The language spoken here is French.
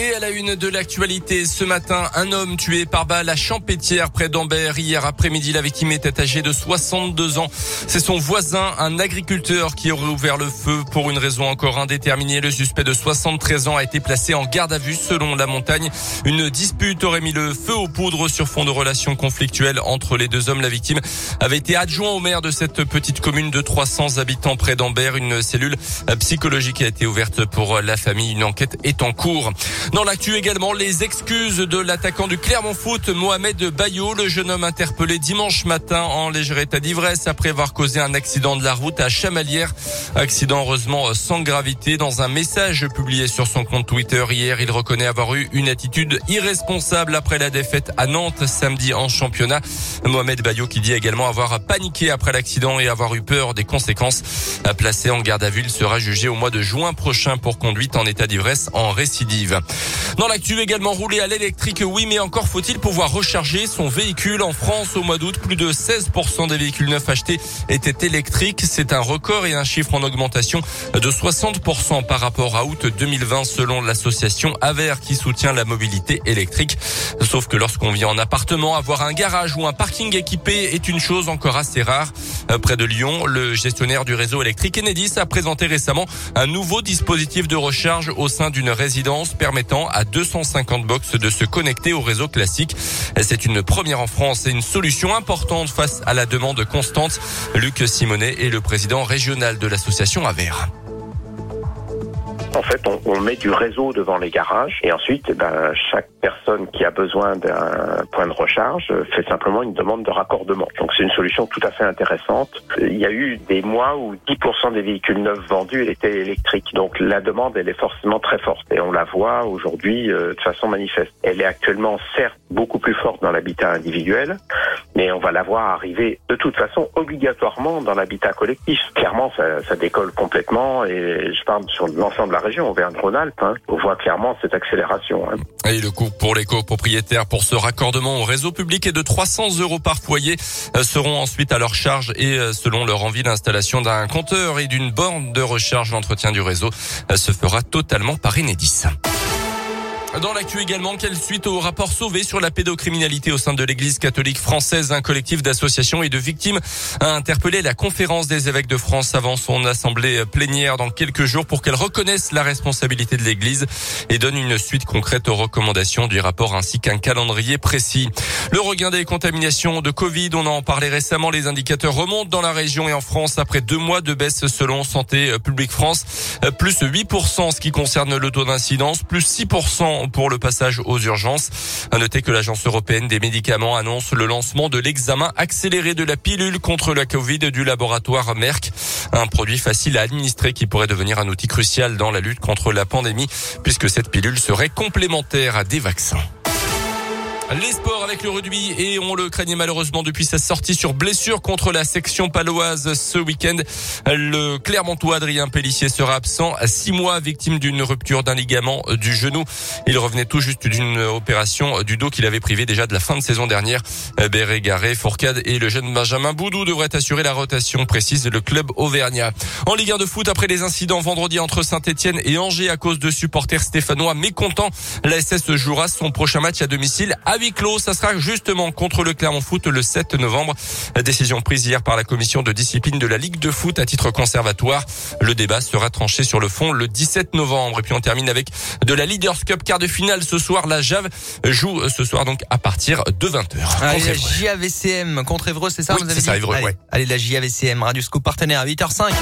Et à la une de l'actualité, ce matin, un homme tué par balle à Champétière, près d'Ambert. Hier après-midi, la victime était âgée de 62 ans. C'est son voisin, un agriculteur, qui aurait ouvert le feu pour une raison encore indéterminée. Le suspect de 73 ans a été placé en garde à vue selon la montagne. Une dispute aurait mis le feu aux poudres sur fond de relations conflictuelles entre les deux hommes. La victime avait été adjoint au maire de cette petite commune de 300 habitants près d'Ambert. Une cellule psychologique a été ouverte pour la famille. Une enquête est en cours. Dans l'actu également, les excuses de l'attaquant du Clermont Foot, Mohamed Bayo, le jeune homme interpellé dimanche matin en léger état d'ivresse après avoir causé un accident de la route à Chamalières. Accident heureusement sans gravité. Dans un message publié sur son compte Twitter hier, il reconnaît avoir eu une attitude irresponsable après la défaite à Nantes samedi en championnat. Mohamed Bayo qui dit également avoir paniqué après l'accident et avoir eu peur des conséquences. Placé en garde à vue, sera jugé au mois de juin prochain pour conduite en état d'ivresse en récidive. Dans l'actu également roulé à l'électrique, oui, mais encore faut-il pouvoir recharger son véhicule. En France, au mois d'août, plus de 16% des véhicules neufs achetés étaient électriques. C'est un record et un chiffre en augmentation de 60% par rapport à août 2020 selon l'association Aver qui soutient la mobilité électrique. Sauf que lorsqu'on vit en appartement, avoir un garage ou un parking équipé est une chose encore assez rare. Près de Lyon, le gestionnaire du réseau électrique Enedis a présenté récemment un nouveau dispositif de recharge au sein d'une résidence permettant à 250 box de se connecter au réseau classique. C'est une première en France et une solution importante face à la demande constante. Luc Simonet est le président régional de l'association Aver. En fait, on, on, met du réseau devant les garages et ensuite, ben, chaque personne qui a besoin d'un point de recharge fait simplement une demande de raccordement. Donc c'est une solution tout à fait intéressante. Il y a eu des mois où 10% des véhicules neufs vendus étaient électriques. Donc la demande, elle est forcément très forte et on la voit aujourd'hui euh, de façon manifeste. Elle est actuellement certes beaucoup plus forte dans l'habitat individuel, mais on va la voir arriver de toute façon obligatoirement dans l'habitat collectif. Clairement, ça, décolle complètement et je parle sur l'ensemble de la région, Auvergne-Rhône-Alpes. Hein, on voit clairement cette accélération. Hein. Et le coût pour les copropriétaires pour ce raccordement au réseau public est de 300 euros par foyer seront ensuite à leur charge et selon leur envie l'installation d'un compteur et d'une borne de recharge l'entretien du réseau se fera totalement par Enedis. Dans l'actu également, quelle suite au rapport sauvé sur la pédocriminalité au sein de l'église catholique française, un collectif d'associations et de victimes a interpellé la conférence des évêques de France avant son assemblée plénière dans quelques jours pour qu'elle reconnaisse la responsabilité de l'église et donne une suite concrète aux recommandations du rapport ainsi qu'un calendrier précis. Le regain des contaminations de Covid, on en parlait récemment, les indicateurs remontent dans la région et en France après deux mois de baisse selon Santé publique France, plus 8% en ce qui concerne le taux d'incidence, plus 6% pour le passage aux urgences. À noter que l'Agence européenne des médicaments annonce le lancement de l'examen accéléré de la pilule contre la Covid du laboratoire Merck. Un produit facile à administrer qui pourrait devenir un outil crucial dans la lutte contre la pandémie puisque cette pilule serait complémentaire à des vaccins. Les sports avec le rugby et on le craignait malheureusement depuis sa sortie sur blessure contre la section paloise ce week-end. Le Clermontois Adrien Pellissier sera absent à six mois, victime d'une rupture d'un ligament du genou. Il revenait tout juste d'une opération du dos qu'il avait privé déjà de la fin de saison dernière. Béré Garé, Fourcade et le jeune Benjamin Boudou devraient assurer la rotation précise de le club auvergnat. En Ligue 1 de foot, après les incidents vendredi entre Saint-Etienne et Angers à cause de supporters stéphanois mécontents, la SS jouera son prochain match à domicile huis clos. Ça sera justement contre le Clermont Foot le 7 novembre. Décision prise hier par la commission de discipline de la Ligue de foot à titre conservatoire. Le débat sera tranché sur le fond le 17 novembre. Et puis on termine avec de la Leaders Cup quart de finale ce soir. La Jave joue ce soir donc à partir de 20h. Allez, la JAVCM contre Évreux, c'est ça oui, vous avez ça, dit Évreux, Allez, ouais. allez, la JAVCM, Radio Scoop partenaire à 8h05.